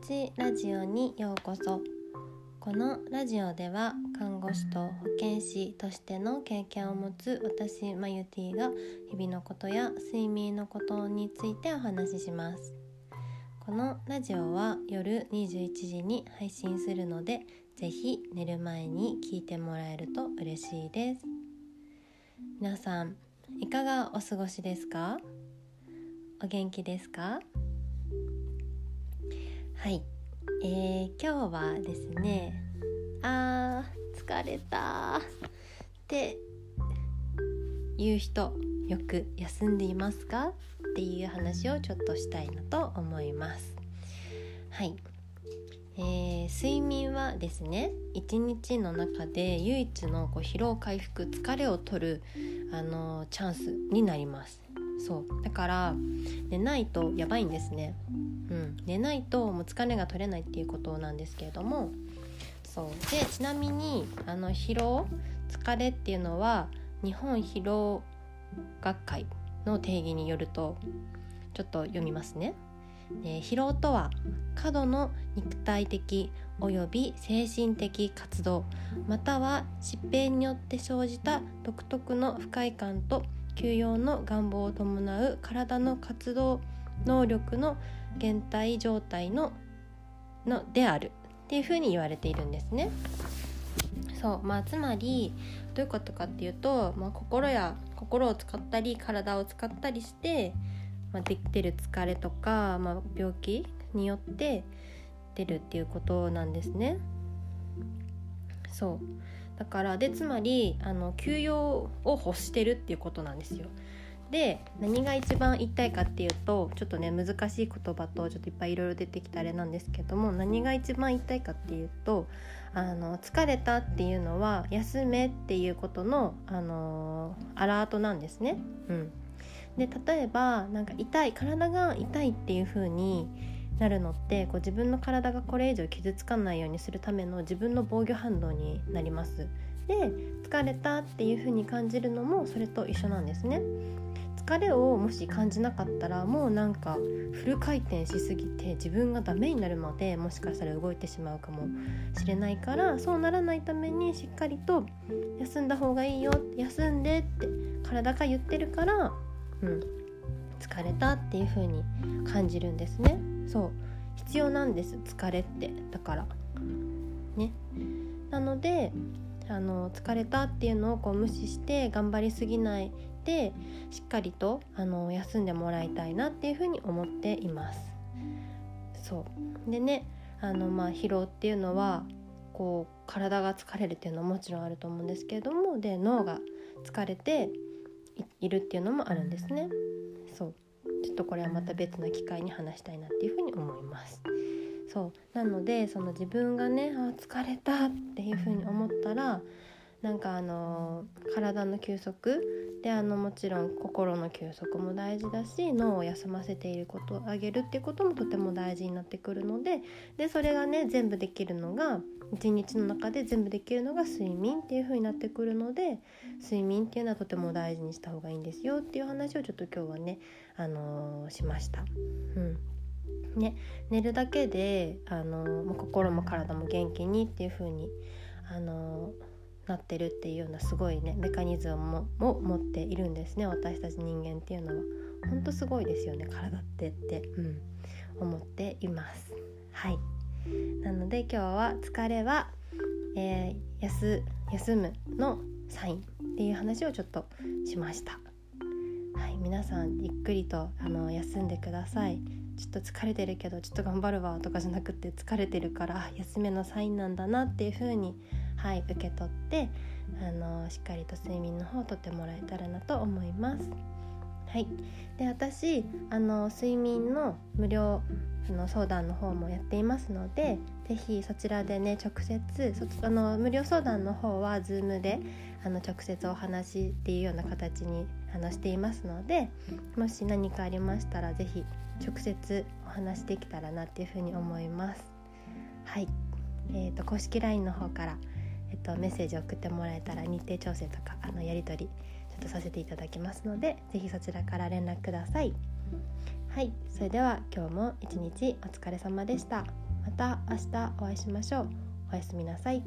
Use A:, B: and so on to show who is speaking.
A: ちラジオにようこそ。このラジオでは看護師と保健師としての経験を持つ私マユティが日々のことや睡眠のことについてお話しします。このラジオは夜21時に配信するのでぜひ寝る前に聞いてもらえると嬉しいです。皆さんいかがお過ごしですか？お元気ですか？はい。えー、今日はですねあー疲れたっていう人よく休んでいますか？っていう話をちょっとしたいなと思います。はい。えー、睡眠はですね一日の中で唯一のこう疲労回復疲れを取るあのチャンスになります。そう。だから寝ないとやばいんですね。うん、寝ないともう疲れが取れないっていうことなんですけれどもそう。でちなみにあの疲労疲れっていうのは日本疲労学会の定義によるとちょっと読みますね。え疲労とは過度の肉体的および精神的活動または疾病によって生じた独特の不快感と休養の願望を伴う体の活動能力の減退状態ののであるっていうふうに言われているんですね。そうまあ、つまりどういうことかっていうと、まあ、心や心を使ったり体を使ったりして、まあ、できてる疲れとか、まあ、病気によって出るっていうことなんですね。そうだからでつまりあの休養を欲してるっていうことなんですよ。で何が一番言いたいかっていうとちょっとね難しい言葉とちょっといっぱいいろいろ出てきたあれなんですけども何が一番言いたいかっていうとあの疲れたっていうのは休めっていうことの、あのアラートなんですね。うん、で例えばなんか痛い体が痛いっていう風になるのってこう自分の体がこれ以上傷つかないようにするための自分の防御反応になります。で疲れたっていう風に感じるのもそれと一緒なんですね。疲れをもし感じなかったらもうなんかフル回転しすぎて自分がダメになるまでもしかしたら動いてしまうかもしれないからそうならないためにしっかりと休んだ方がいいよ休んでって体が言ってるから、うん、疲れたっていう風に感じるんですね。そう。必要なんです。疲れって。だから。ね。なのであの疲れたっていうのをこう無視して頑張りすぎないでしっかりとあの休んでもらいたいなっていうふうに思っています。そう。でねあのまあ疲労っていうのはこう体が疲れるっていうのはもちろんあると思うんですけれどもで脳が疲れているっていうのもあるんですね。そうちょっとこれはまた別の機会に話したいなっていうふうに思います。そうなのでその自分がねあ疲れたっていうふうに思ったらなんかあの体の休息であのもちろん心の休息も大事だし脳を休ませていることをあげるっていうこともとても大事になってくるのででそれがね全部できるのが一日の中で全部できるのが睡眠っていう風になってくるので睡眠っていうのはとても大事にした方がいいんですよっていう話をちょっと今日はね、あのー、しました。うんね、寝るだけで、あのー、心も体も元気にっていう風になってるっていうようなすごいねメカニズムもも持っているんですね私たち人間っていうのは。ほんとすごいですよね体ってって、うん、思っています。はいなので今日は疲れは、えー、休むのサインっていう話をちょっとしました。はい、皆さんゆっくりとあの休んでください。ちょっと疲れてるけどちょっと頑張るわとかじゃなくて疲れてるから休めのサインなんだなっていう風にはい受け取ってあのしっかりと睡眠の方をとってもらえたらなと思います。はい、で私あの睡眠の無料の相談の方もやっていますので是非そちらでね直接あの無料相談の方は Zoom であの直接お話っていうような形にあのしていますのでもし何かありましたら是非直接お話できたらなっていうふうに思います。はい、えーと、公式 LINE の方から、えっと、メッセージ送ってもらえたら日程調整とかあのやり取りちょっとさせていただきますので是非そちらから連絡ください。はい。それでは今日も一日お疲れ様でした。また明日お会いしましょう。おやすみなさい。